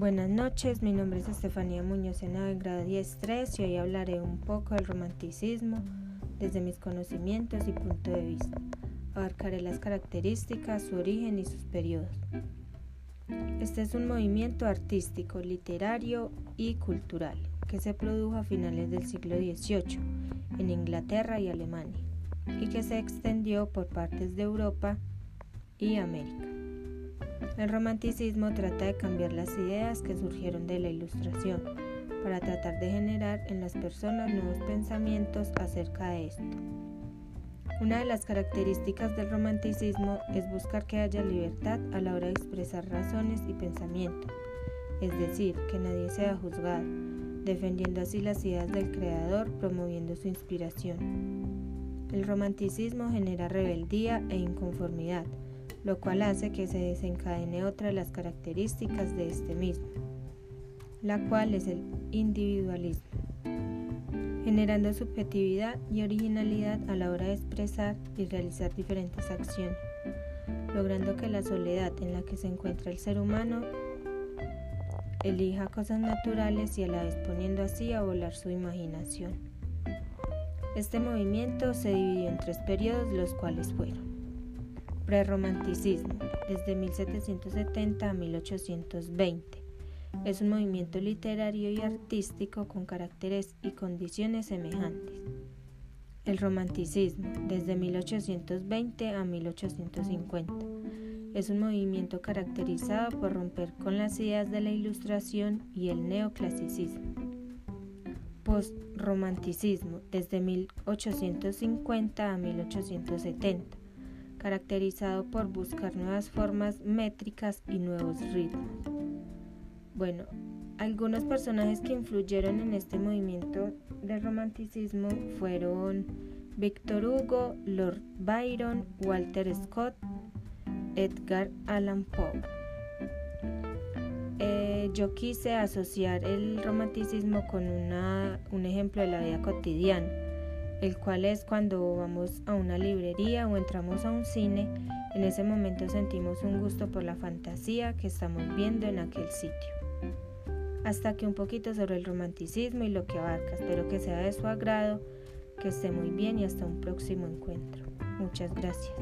Buenas noches, mi nombre es Estefanía Muñoz en grado 10.3 y hoy hablaré un poco del romanticismo desde mis conocimientos y punto de vista. Abarcaré las características, su origen y sus periodos. Este es un movimiento artístico, literario y cultural que se produjo a finales del siglo XVIII en Inglaterra y Alemania y que se extendió por partes de Europa y América. El romanticismo trata de cambiar las ideas que surgieron de la ilustración para tratar de generar en las personas nuevos pensamientos acerca de esto. Una de las características del romanticismo es buscar que haya libertad a la hora de expresar razones y pensamientos, es decir, que nadie sea juzgado, defendiendo así las ideas del creador, promoviendo su inspiración. El romanticismo genera rebeldía e inconformidad, lo cual hace que se desencadene otra de las características de este mismo, la cual es el individualismo, generando subjetividad y originalidad a la hora de expresar y realizar diferentes acciones, logrando que la soledad en la que se encuentra el ser humano elija cosas naturales y a la vez poniendo así a volar su imaginación. Este movimiento se dividió en tres periodos, los cuales fueron Prerromanticismo, desde 1770 a 1820. Es un movimiento literario y artístico con caracteres y condiciones semejantes. El romanticismo, desde 1820 a 1850. Es un movimiento caracterizado por romper con las ideas de la ilustración y el neoclasicismo. Postromanticismo, desde 1850 a 1870 caracterizado por buscar nuevas formas métricas y nuevos ritmos. Bueno, algunos personajes que influyeron en este movimiento del romanticismo fueron Victor Hugo, Lord Byron, Walter Scott, Edgar Allan Poe. Eh, yo quise asociar el romanticismo con un ejemplo de la vida cotidiana el cual es cuando vamos a una librería o entramos a un cine, en ese momento sentimos un gusto por la fantasía que estamos viendo en aquel sitio. Hasta que un poquito sobre el romanticismo y lo que abarca. Espero que sea de su agrado, que esté muy bien y hasta un próximo encuentro. Muchas gracias.